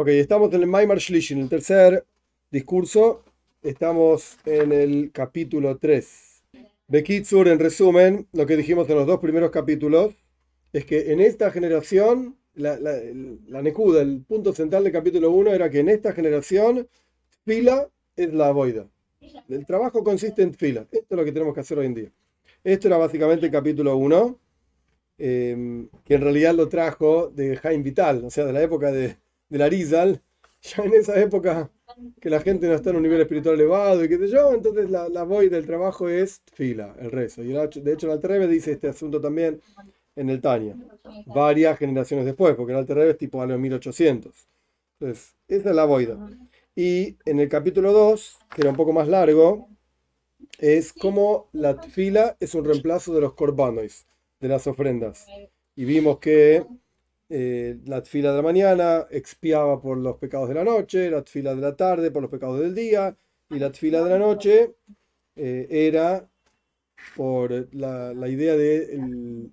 Ok, estamos en el Maimar Shlish, en el tercer discurso. Estamos en el capítulo 3. Bekitsur, en resumen, lo que dijimos en los dos primeros capítulos es que en esta generación, la, la, la Nekuda, el punto central del capítulo 1 era que en esta generación, fila es la boida. El trabajo consiste en fila. Esto es lo que tenemos que hacer hoy en día. Esto era básicamente el capítulo 1, eh, que en realidad lo trajo de Jaime Vital, o sea, de la época de, de la Rizal, ya en esa época que la gente no está en un nivel espiritual elevado y qué sé yo, entonces la, la voy del trabajo es fila, el rezo. Y de hecho el Alterrebe dice este asunto también en el Tania, varias generaciones después, porque el Alterrebe es tipo a los 1800. Entonces, esa es la boida. Y en el capítulo 2, que era un poco más largo, es como la fila es un reemplazo de los corbanois, de las ofrendas. Y vimos que eh, la fila de la mañana expiaba por los pecados de la noche, la fila de la tarde por los pecados del día, y la fila de la noche eh, era por la, la idea de. El,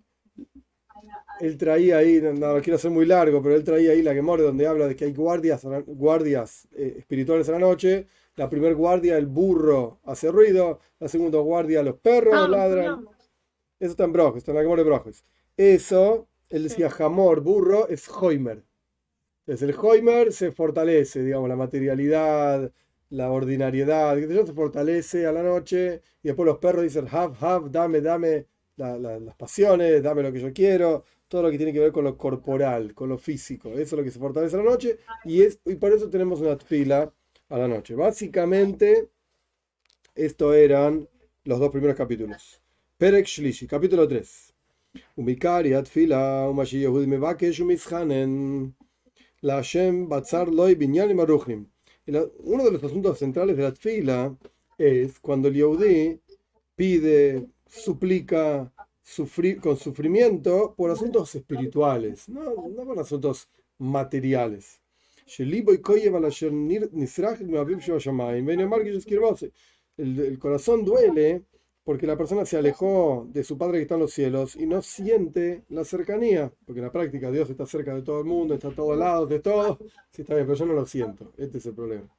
él traía ahí, no, no, quiero hacer muy largo, pero él traía ahí la Gemore donde habla de que hay guardias, guardias eh, espirituales a la noche. La primera guardia, el burro hace ruido. La segunda guardia, los perros Ah, ladran. Eso está en Brojes, está en la Gemore de Brojes. Eso, él decía jamor, burro, es Hoimer. Entonces el Hoimer se fortalece, digamos, la materialidad, la ordinariedad, se fortalece a la noche. Y después los perros dicen, have, have, dame, dame la- la- las pasiones, dame lo que yo quiero. Todo lo que tiene que ver con lo corporal, con lo físico. Eso es lo que se fortalece a la noche. Y, es, y por eso tenemos una fila a la noche. Básicamente, esto eran los dos primeros capítulos. Perek Shlishi, capítulo 3. ומעיקר היא התפילה, ומה שיהודי מבקש ומסחנן, להשם בצר לוי בעניינים הרוחנים. Y la- Uno de los asuntos centrales de la tfila es cuando el Yehudi pide, suplica sufrir, con sufrimiento por asuntos espirituales, no, no por asuntos materiales. שליבו יכאב על אשר ניר- נשרח מאביו שבשמיים, ונאמר כשזכירבוסי. El, el corazón duele porque la persona se alejó de su Padre que está en los cielos y no siente la cercanía, porque en la práctica Dios está cerca de todo el mundo, está a todos lados, de todo. Sí, está bien, pero yo no lo siento. Este es el problema.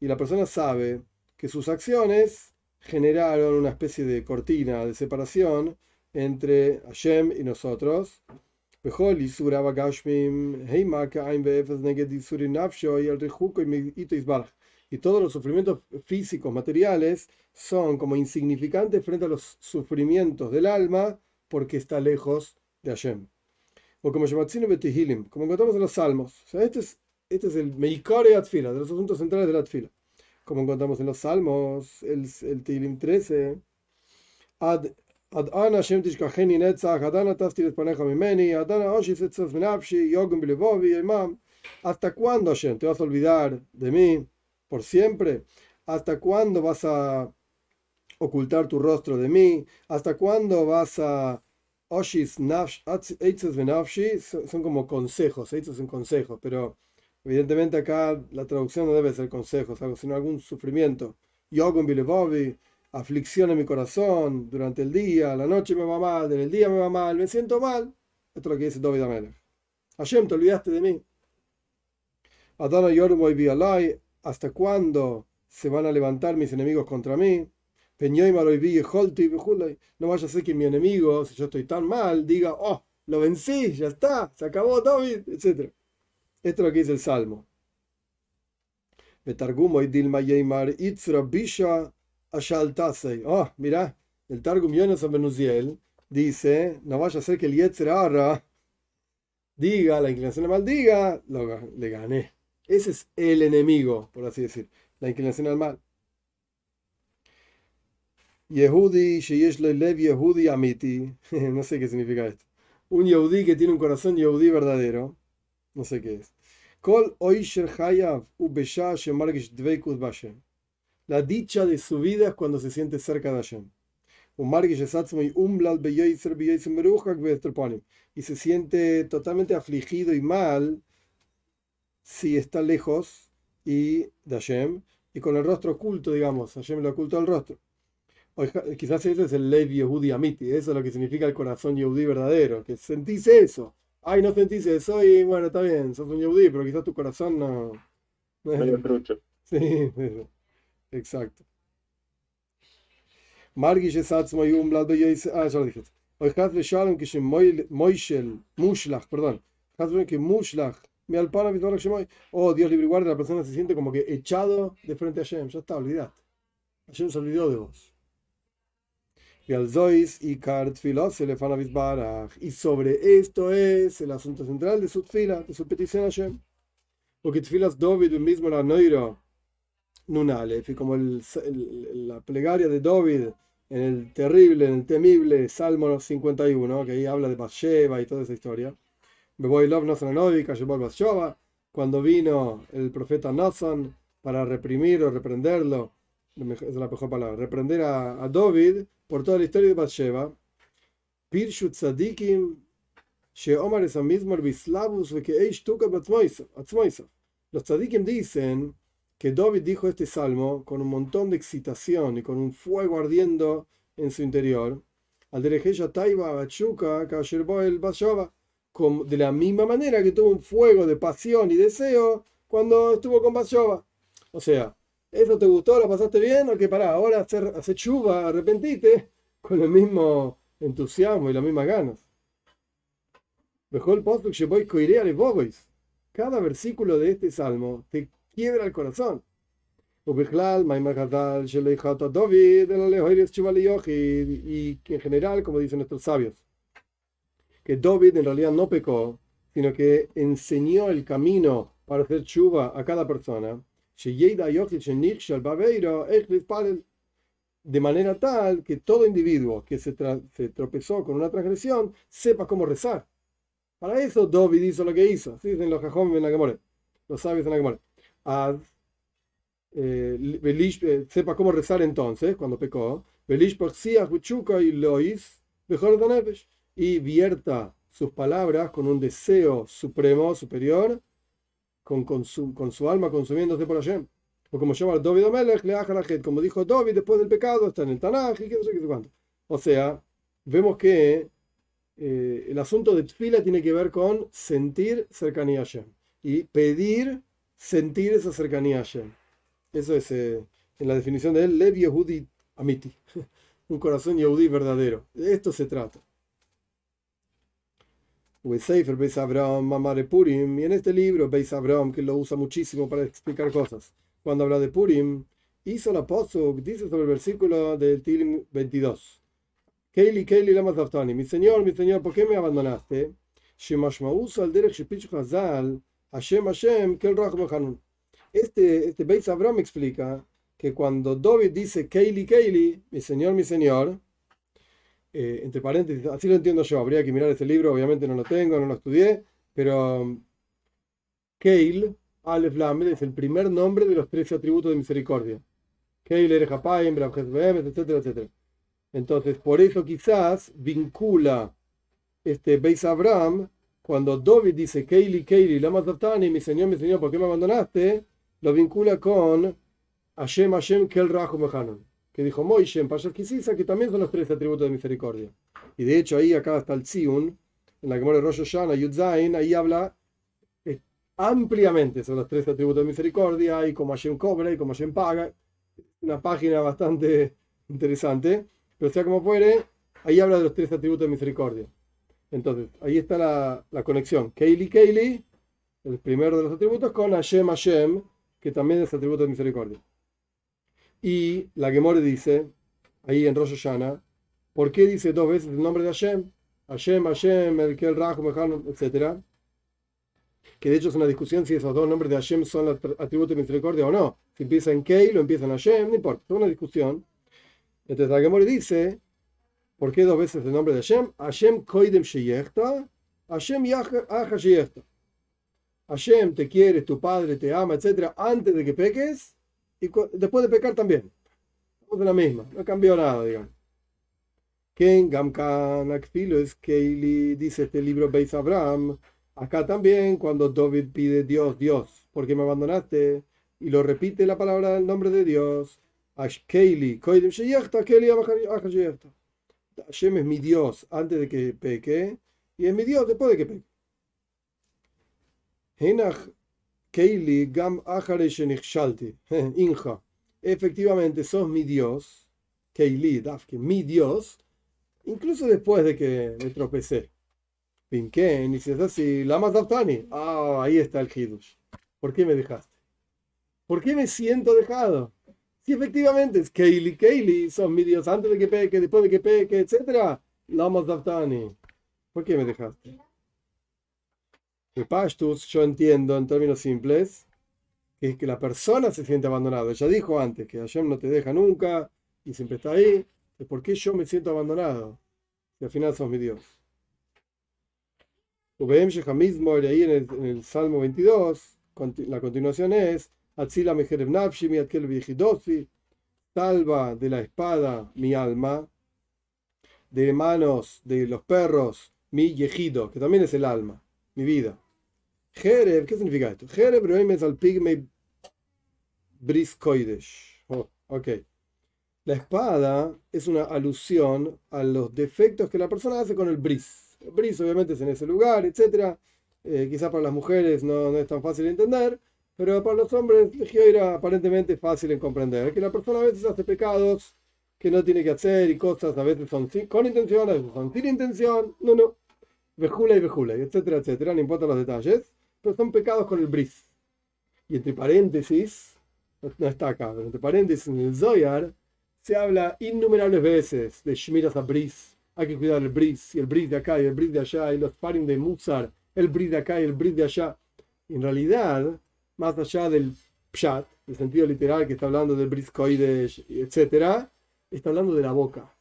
Y la persona sabe que sus acciones generaron una especie de cortina de separación entre Hashem y nosotros. בכל איסור אבא גשמים, הימה כאין ואפס נגד איסורי נפשו, y el rijuco y mito isbaraj. Y todos los sufrimientos físicos, materiales, son como insignificantes frente a los sufrimientos del alma porque está lejos de Hashem. O como Shematzino Betihilim, como encontramos en los Salmos. O sea, este es, este es el Meikore Atfila, de los asuntos centrales de la Atfila. Como encontramos en los Salmos, el, el Tehilim 13. Ad Adana Hashem Tishkacheni Netzach, Adana Tafti Paneja Mimeni, Adana Oshi Setzaf Menapshi, Yogum Bilebovi, Imam. ¿Hasta cuándo, Hashem, te vas a olvidar de mí por siempre? ¿Hasta cuándo vas a ocultar tu rostro de mí? ¿Hasta cuándo vas a... Oshis Nafsh, Benafshi son como consejos, Eitzes son consejos, pero evidentemente acá la traducción no debe ser consejos, algo, sino algún sufrimiento. Yogun Bilebovi, aflicción en mi corazón durante el día, la noche me va mal, en el día me va mal, me siento mal. Esto es lo que dice David Amelech. Hashem, te olvidaste de mí. Adana Yormoy Vialai, ¿hasta cuándo se van a levantar mis enemigos contra mí? No vaya a ser que mi enemigo, si yo estoy tan mal, diga, oh, lo vencí, ya está, se acabó David, etc. Esto es lo que dice el Salmo. Betargumo y Dilma Yeimar Itzra Bisha Ashal Tasei. Oh, mira, el Targum Yonas Benuziel dice, no vaya a ser que el Yetzer Ara diga, la inclinación al mal diga, lo, le gané. Ese es el enemigo, por así decir, la inclinación al mal. Yehudi, Sheyesh Lev Yehudi Amiti. No sé qué significa esto. Un Yehudi que tiene un corazón Yehudi verdadero. No sé qué es. Kol Oisher Hayav Ubesha Shemargish Dveikus Bashem. La dicha de su vida es cuando se siente cerca de Hashem. Vesterponim. Y se siente totalmente afligido y mal si está lejos y de Hashem y con el rostro oculto, digamos. Hashem le ocultó el rostro. quizás ese es el Lev Yehudi Amiti, eso es lo que significa el corazón Yehudi verdadero, que sentís eso. Ay, no sentís eso y bueno, está bien, sos un Yehudi, pero quizás tu corazón no... no es... Medio trucho. Sí, exacto. Margish Satzmo Yumblad Ah, ya lo dije. Hoy Hazbe Shalom que Moishel, Mushlach, perdón. Hazbe que Mushlach, mi alpana Oh, Dios libre guarda, la persona se siente como que echado de frente a Hashem. Ya está, olvidad. Hashem se olvidó de vos. Y al Zois y. Y sobre esto es el asunto central de su fila, de su petición a Hashem. Porque Tfilas David mismo la Noiro Nunalef, y como el, la plegaria de David en el terrible, en el temible Salmo 51, que ahí habla de Bathsheba y toda esa historia. Cuando vino el profeta Nathan para reprimir o reprenderlo, es la mejor palabra, reprender a, a David por toda la historia de Bathsheba. Pirshut Tzadikim, Sheomar es mismo Los tzadikim dicen que David dijo este salmo con un montón de excitación y con un fuego ardiendo en su interior. Al Taiba de la misma manera que tuvo un fuego de pasión y deseo cuando estuvo con Bashova. O sea, ¿eso te gustó? ¿Lo pasaste bien? ¿O que para ahora hacer, hacer arrepentite con el mismo entusiasmo y las mismas ganas? Cada versículo de este salmo te quiebra el corazón. Y en general, como dicen nuestros sabios, que David en realidad no pecó, sino que enseñó el camino para hacer chuva a cada persona. De manera tal que todo individuo que se, tropezó con una transgresión sepa cómo rezar. Para eso David hizo lo que hizo. ¿sí? Dicen los en la los sabios en la Gemore. Eh, eh, sepa cómo rezar entonces, cuando pecó, y vierta sus palabras con un deseo supremo, superior, con, con, su, con su alma consumiéndose por Hashem. O como llama David Amelech, como dijo David después del pecado, está en el Tanaj y qué sé qué cuánto. O sea, vemos que eh, el asunto de Tfila tiene que ver con sentir cercanía a Hashem y pedir sentir esa cercanía a Hashem. Eso es eh, en la definición de él, Lev Yehudi Amiti, un corazón Yehudi verdadero. De esto se trata. Y en este libro Beis Abraham, que lo usa muchísimo para explicar cosas, cuando habla de Purim, hizo la pozo, dice sobre el versículo del Tilim 22. Keili, Keili, lama mi señor, mi señor, ¿por qué me abandonaste? Shemashmausa al derech shepichu hazal, Hashem Hashem, Kel Hanun. Este, este Beis Abraham explica que cuando David dice Keili Keili, mi señor, mi señor, eh, entre paréntesis, así lo entiendo yo, habría que mirar ese libro, obviamente no lo tengo, no lo estudié, pero Keil, Aleph Lamed, es el primer nombre de los tres atributos de misericordia. Keil, Erejapaim, etcétera, etcétera. Entonces, por eso quizás vincula este Beis Abraham, cuando David dice Keili, Keili, Lama mi señor, mi señor, ¿por qué me abandonaste? lo vincula con Hashem, Hashem, Kel Rahu Mehanon, que dijo Moishem, Pashas Kisisa, que también son los tres atributos de misericordia. Y de hecho, ahí acá está el Tzion, en la que muere Rosh Hashanah, Yudzain, ahí habla eh, ampliamente sobre los tres atributos de misericordia y cómo Hashem cobra y cómo Hashem paga. Una página bastante interesante, pero sea como fuere, ahí habla de los tres atributos de misericordia. Entonces, ahí está la, conexión. Keili, Keili, el primero de los atributos, con Hashem, Hashem, que también es atributo de misericordia. Y la Gemore dice, ahí en Rosh Hashanah, ¿por qué dice dos veces el nombre de Hashem? Hashem, Hashem, el Kel Rahu, etc. Que de hecho es una discusión si esos dos nombres de Hashem son atributos de misericordia o no. Si empieza en Kei o empieza en Hashem, no importa, es una discusión. Entonces la Gemore dice, ¿por qué dos veces el nombre de Hashem? Hashem koidem sheyechta, Hashem yacha sheyechta. Hashem te quiere, tu padre te ama, etcétera, antes de que peques y después de pecar también. Estamos de la misma, no cambió nada, digamos. Ken Gamkan es Keili, dice este libro Beis Abraham. Acá también, cuando David pide Dios, Dios, ¿por qué me abandonaste? Y lo repite la palabra del nombre de Dios. Keili, Koidim Sheyechta, Keili Sheyechta. Hashem es mi Dios antes de que peque y es mi Dios después de que peque. Keili Gam. Inja. Efectivamente, sos mi Dios. Keili, Dafke, mi Dios. Incluso después de que me tropecé. Pinken, y si es así, Lama Daftani. Ah, ahí está el Hidush. ¿Por qué me dejaste? ¿Por qué me siento dejado? Efectivamente es Keili, Keili, son mi Dios antes de que peque, después de que peque, etc. Lama Daftani. ¿Por qué me dejaste? De Pashtus, yo entiendo en términos simples que es que la persona se siente abandonada. Ella dijo antes que Hashem no te deja nunca y siempre está ahí. ¿Por qué yo me siento abandonado? Si al final sos mi Dios. mismo ahí en el, en el Salmo 22, la continuación es Atzila Nafshi, mi salva de la espada mi alma, de manos de los perros mi yejido, que también es el alma, mi vida. Jereb, ¿qué significa esto? Jereb es al pigme bris Oh, ok. La espada es una alusión a los defectos que la persona hace con el bris. El bris obviamente es en ese lugar, etc. Eh, quizás para las mujeres no, es tan fácil de entender, pero para los hombres era aparentemente fácil en comprender. Que la persona a veces hace pecados que no tiene que hacer y cosas a veces son con intención, a veces son sin intención. No, no. Vejula y vejula, etcétera, etcétera. No importa los detalles, pero son pecados con el bris. Y entre paréntesis, no está acá, pero entre paréntesis en el Zoyar, se habla innumerables veces de Shmiras a Bris. Hay que cuidar el Bris, y el Bris de acá y el Bris de allá, y los parim de Musar, el Bris de acá y el Bris de allá. En realidad, más allá del Pshat, el sentido literal que está hablando del Bris Koidesh, etc., está hablando de la boca.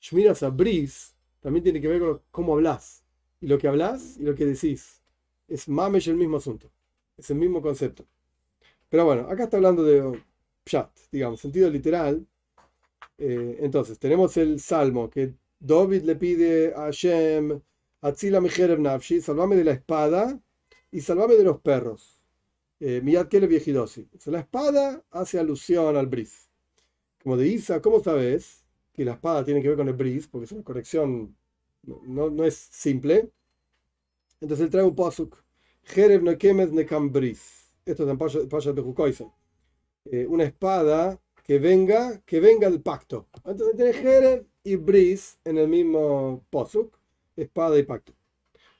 Shmiras a Bris también tiene que ver con cómo hablas, y lo que hablas y lo que decís. Es mamesh el mismo asunto, es el mismo concepto. Pero bueno, acá está hablando de Pshat, digamos, sentido literal, eh, entonces, tenemos el salmo que David le pide a Hashem, Atzila Nafshi, salvame de la espada y salvame de los perros. Eh, Miyad Kele Viejidosi. La espada hace alusión al bris. Como de Isa, ¿cómo sabes que la espada tiene que ver con el bris? Porque es una corrección, no, no es simple. Entonces él trae un posuk. Jereb no kemes nekam bris. Esto es en Pasha de eh, Una espada que venga, que venga el pacto. Entonces tiene Jerez y Bris en el mismo posuk, espada y pacto.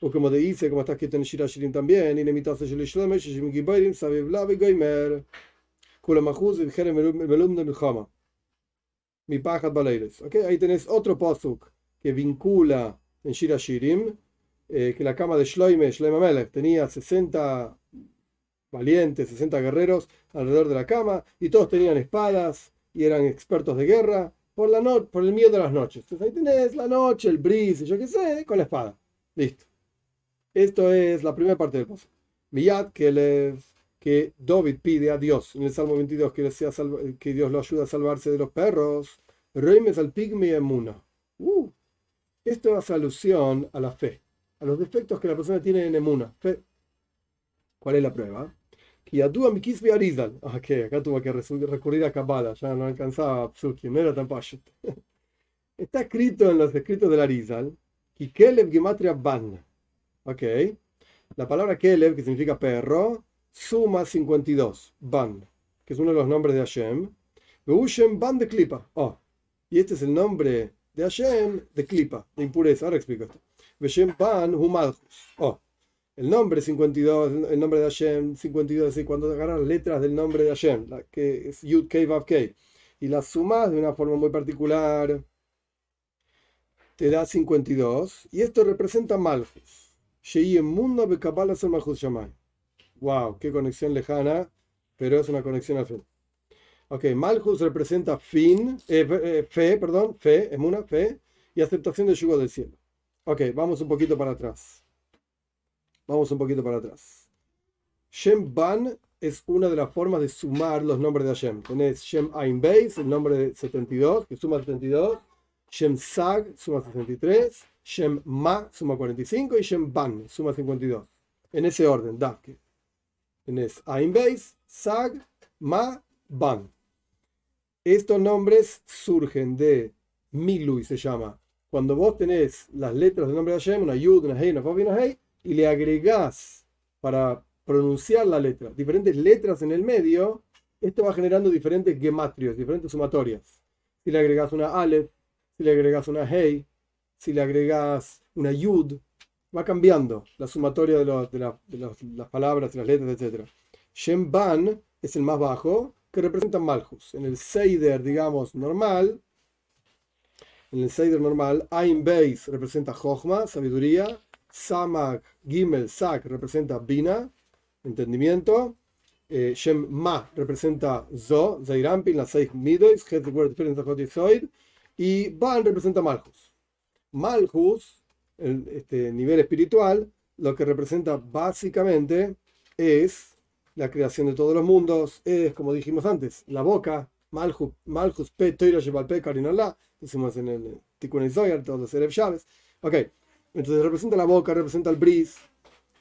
O como dice, como está escrito en Shira Shirin también, y Nemitas Shel Shlomo, Shishim Giborim, Saviv Lavi Goimer, Kula Mahuz, y Jerez Melum de Milchama. Mi pajat baleires. ¿Okay? Ahí tenés otro posuk que vincula en Shira Shirim, eh, que la cama de Shloime, Shloime Melech, tenía 60 valientes, 60 guerreros alrededor de la cama, y todos tenían espadas y eran expertos de guerra por, la no por el miedo de las noches. Entonces ahí tenés la noche, el bris, yo qué sé, con la espada. Listo. Esto es la primera parte del pozo. Miyad que, le, que David pide a Dios en el Salmo 22 que, sea que Dios lo ayude a salvarse de los perros. Reimes al pigme emuna. Uh, esto hace alusión a la fe, a los defectos que la persona tiene en emuna. Fe. ¿Cuál es la prueba? Y a mi kisbe arizal. Ah, que acá tuvo que recurrir a Kabbalah, ya no alcanzaba Psuki, no era tan pashut. Está escrito en los escritos del Arizal, Kelev Gematria Ban. Ok. La palabra Kelev, que significa perro, suma 52. Ban, que es uno de los nombres de Hashem. Veushem Ban de Klipa. Oh. Y este es el nombre de Hashem de Klipa, de impureza. Ahora explico esto. Veshem Ban Humalchus. Oh. El nombre 52, el nombre de Hashem 52, es decir, cuando agarras letras del nombre de Hashem, que es Yud Kei Vav Kei, y las sumas de una forma muy particular, te da 52, y esto representa Malchus. Mundo Wow, qué conexión lejana, pero es una conexión al fin. Ok, Malchus representa fin, eh, eh, fe, perdón, fe, emuna, fe, y aceptación del yugo del cielo. Ok, vamos un poquito para atrás. Vamos un poquito para atrás. Shem Ban es una de las formas de sumar los nombres de Hashem. Tenés Shem Ain Beis, el nombre de 72, que suma 72. Shem Sag suma 63. Shem Ma suma 45. Y Shem Ban suma 52. En ese orden, Davke. Tenés Ain Beis, Sag, Ma, Ban. Estos nombres surgen de Milui, se llama. Cuando vos tenés las letras del nombre de Hashem, una Yud, una Hei, una y una Hei, y le agregás para pronunciar la letra diferentes letras en el medio, esto va generando diferentes gematrios, diferentes sumatorias. Si le agregás una Aleph, si le agregás una Hei, si le agregás una Yud, va cambiando la sumatoria de, las palabras y las letras, etc. Shem Ban es el más bajo, que representa Malchus. En el Seider, digamos, normal, en el Seider normal, Ain Beis representa Jochma, sabiduría, Samak, Gimel, Sak representa Bina, entendimiento, eh, Shem Ma representa Zo, Zairampin, las seis Midois, y Ban representa Malchus. Malchus, el, este nivel espiritual, lo que representa básicamente es la creación de todos los mundos, es, como dijimos antes, la boca, Malchus, Malchus Pe, Toira, Shebal Pe, Karinallah, decimos en el Tikkun Zoyar, todos los Erev Shabbos. Ok, entonces representa la boca, representa el bris,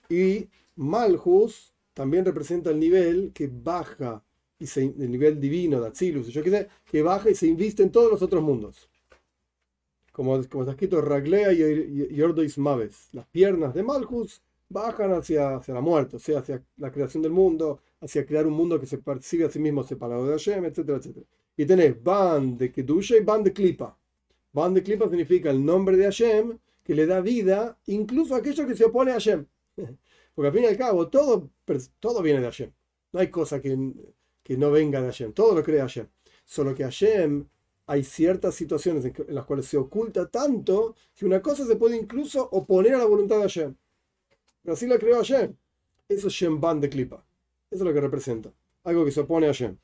y Malchus también representa el nivel que baja, y el nivel divino de Atzilus, yo qué sé, que baja y se inviste en todos los otros mundos. Como, como está escrito, Raglea y Yordois Maves. Las piernas de Malchus bajan hacia, hacia la muerte, o sea, hacia la creación del mundo, hacia crear un mundo que se percibe a sí mismo separado de Hashem, etcétera, etcétera. Y tenés Ban de Kedusha y Ban de Klipa. Ban de Klipa significa el nombre de Hashem que le da vida incluso a aquello que se opone a Hashem. Porque al fin y al cabo, todo, todo viene de Hashem. No hay cosa que, que no venga de Hashem. Todo lo crea Hashem. Solo que Hashem hay ciertas situaciones en, las cuales se oculta tanto que una cosa se puede incluso oponer a la voluntad de Hashem. Pero así la creó Hashem. Eso es Shemban de Klipa. Eso es lo que representa. Algo que se opone a Hashem.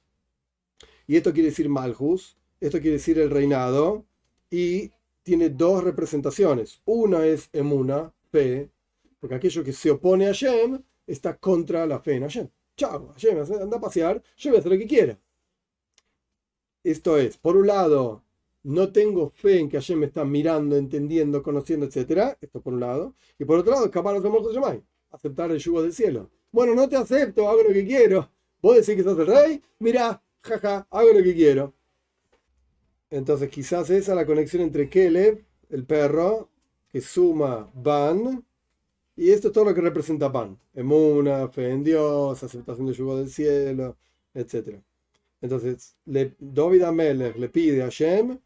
Y esto quiere decir Malhus. Esto quiere decir el reinado. Y tiene dos representaciones. Una es Emuna, fe, porque aquello que se opone a Hashem está contra la fe en Hashem. Chao, Hashem, anda a pasear, hacer lo que quiera. Esto es, por un lado, no tengo fe en que Hashem me está mirando, entendiendo, conociendo, etc. Esto por un lado. Y por otro lado, escapar los llamáis. Aceptar el yugo del cielo. Bueno, no te acepto, hago lo que quiero. Vos decís que sos el rey, mira, jaja, hago lo que quiero. Entonces quizás esa es la conexión entre Keleb, el perro, que suma Ban, y esto es todo lo que representa Ban. Emuna, fe en Dios, aceptación del yugo del cielo, etc. Entonces, le, David Amelech le pide a Shem,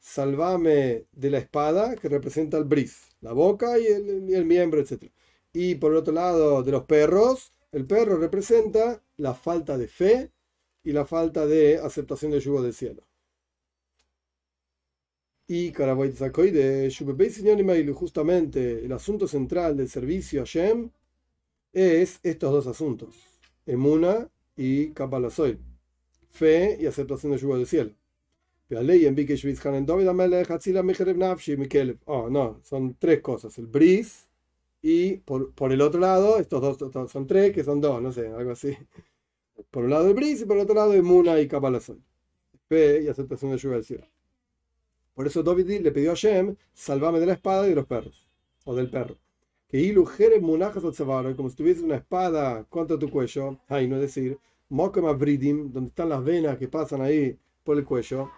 salvame de la espada que representa el bris, la boca y el, y miembro, etc. Y por el otro lado, de los perros, el perro representa la falta de fe y la falta de aceptación del yugo del cielo. Y de justamente el asunto central del servicio a Shem es estos dos asuntos, Emuna y Kabalasoy, fe y aceptación del yugo del cielo. Oh, no, son tres cosas, el bris y por, por el otro lado, estos dos son tres, que son dos, no sé, algo así. Por un lado el bris y por el otro lado Emuna y Kabalasoy, fe y aceptación del yugo del cielo. Por eso David le pidió a Shem, salvame de la espada y de los perros, o del perro. Que ilu munajas como si tuviese una espada contra tu cuello, ay, no es decir, mokama bridim, donde están las venas que pasan ahí por el cuello,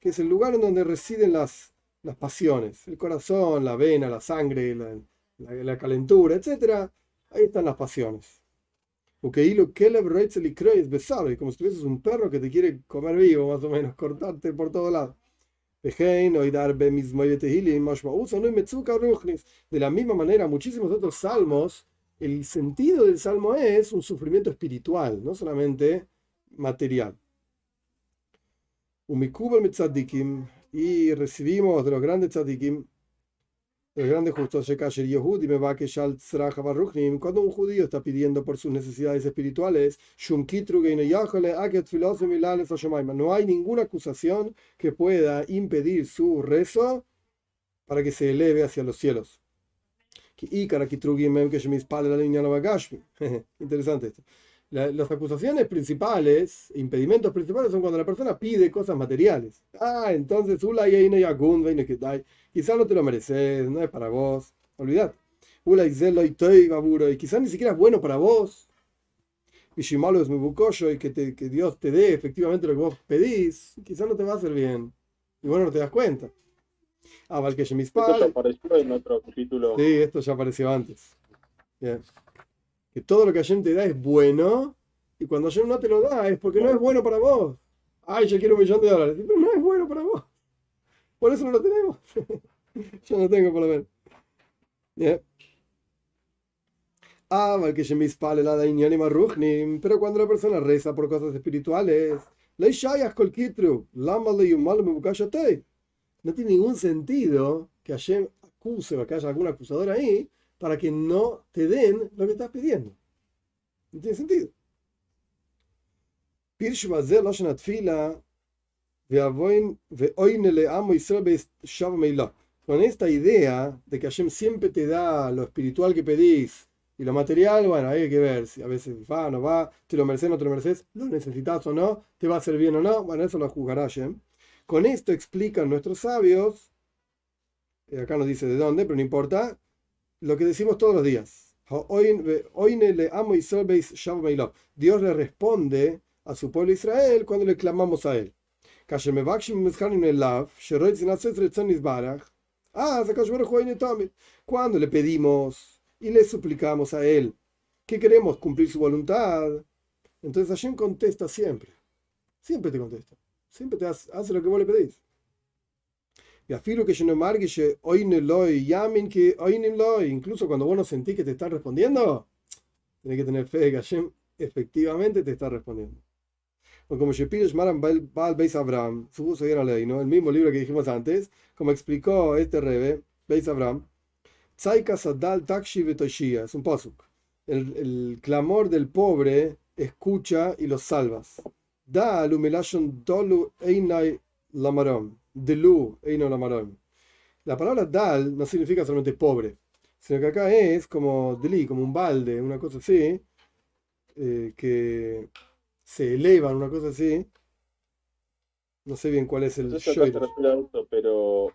que es el lugar en donde residen las, las pasiones, el corazón, la vena, la sangre, la, la calentura, etc. Ahí están las pasiones. Besado, como si tuvieses un perro que te quiere comer vivo, más o menos, cortarte por todo lado. De la misma manera, muchísimos otros salmos, el sentido del salmo es un sufrimiento espiritual, no solamente material. Y recibimos de los grandes tzadikim el grande justo cuando un judío está pidiendo por sus necesidades espirituales, no hay ninguna acusación que pueda impedir su rezo para que se eleve hacia los cielos. Interesante esto las acusaciones principales, impedimentos principales, son cuando la persona pide cosas materiales. Ah, entonces, quizás no te lo mereces, no es para vos. Olvidad. Y quizás ni siquiera es bueno para vos. y si malo es muy bucoyo y que, te, que Dios te dé efectivamente lo que vos pedís, quizás no te va a hacer bien. Y vos no te das cuenta. Ah, vale que Esto ya apareció en otro capítulo. Sí, esto ya apareció antes. Bien. Que todo lo que Hashem te da es bueno y cuando Hashem no te lo da es porque no es bueno para vos. Ay, yo quiero un millón de dólares. Pero no es bueno para vos. Por eso no lo tenemos. yo no tengo por lo menos. Bien. Ah, vale que la pero cuando la persona reza por cosas espirituales, no tiene ningún sentido que Hashem acuse o que haya algún acusador ahí para que no te den lo que estás pidiendo. No tiene sentido. Con esta idea de que Hashem siempre te da lo espiritual que pedís y lo material, bueno, hay que ver si a veces va no va, te lo mereces o no te lo mereces, lo necesitas o no, te va a hacer bien o no, bueno, eso lo juzgará Hashem. Con esto explican nuestros sabios, eh, acá nos dice de dónde, pero no importa, lo que decimos todos los días. Dios le responde a su pueblo Israel cuando le clamamos a él. Cuando le pedimos y le suplicamos a él que queremos cumplir su voluntad, entonces Hashem contesta siempre. Siempre te contesta. Siempre te hace, lo que vos le pedís. Y afirmo que yo no marque yamin que incluso cuando vos no sentís que te están respondiendo, tenés que tener fe de que Hashem efectivamente te está respondiendo. O como Shepirosh Maran Baal Beis Abraham, su ley, ¿no? El mismo libro que dijimos antes, como explicó este Rebe, Beis Abraham, Tzaika Sadal Takshi es un posuk. El, el clamor del pobre escucha y los salvas. Da lumelashon dolu einai lamarom. Delu eino lamarom. La palabra dal no significa solamente pobre, sino que acá es como deli, como un balde, una cosa así, eh, que se elevan, una cosa así. No sé bien cuál es el no pero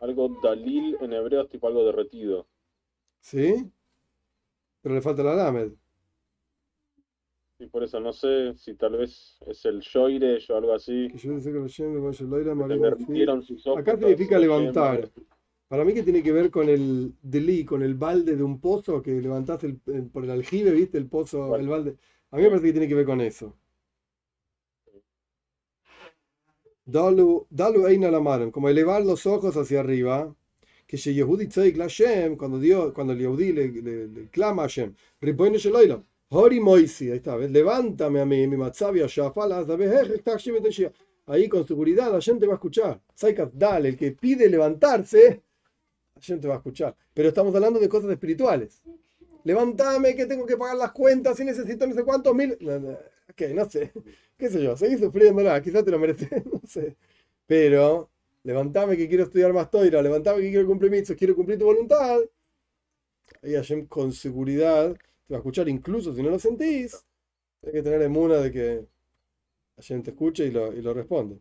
algo dalil en hebreo es tipo algo derretido. ¿Sí? Pero le falta la lamed. Y por eso no sé si tal vez es el Shoire o algo así. Acá significa levantar. Para mí que tiene que ver con el deli, con el balde de un pozo que levantaste por el aljibe, ¿viste? El pozo, el balde. A mí me parece que tiene que ver con eso. Dalu, dalu la como elevar los ojos hacia arriba. Que Yehudi Tzaik Lashem, cuando Dios, cuando el Yehudi le, le, le, clama a Hashem, Hori Moisi, ahí está, levántame a mí, mi matzavia, ahí con seguridad la gente va a escuchar. Tzaikat, dale, el que pide levantarse, la gente va a escuchar. Pero estamos hablando de cosas espirituales. Levántame que tengo que pagar las cuentas y necesito no sé cuántos mil. Ok, no sé qué sé yo, seguís sufriéndola, quizás te lo mereces, no sé. Pero, levantame que quiero estudiar más toira, levantame que quiero cumplir mitzvos, quiero cumplir tu voluntad. Ahí Hashem con seguridad te va a escuchar, incluso si no lo sentís, hay que tener emuna de que Hashem te escuche y lo, y lo responde.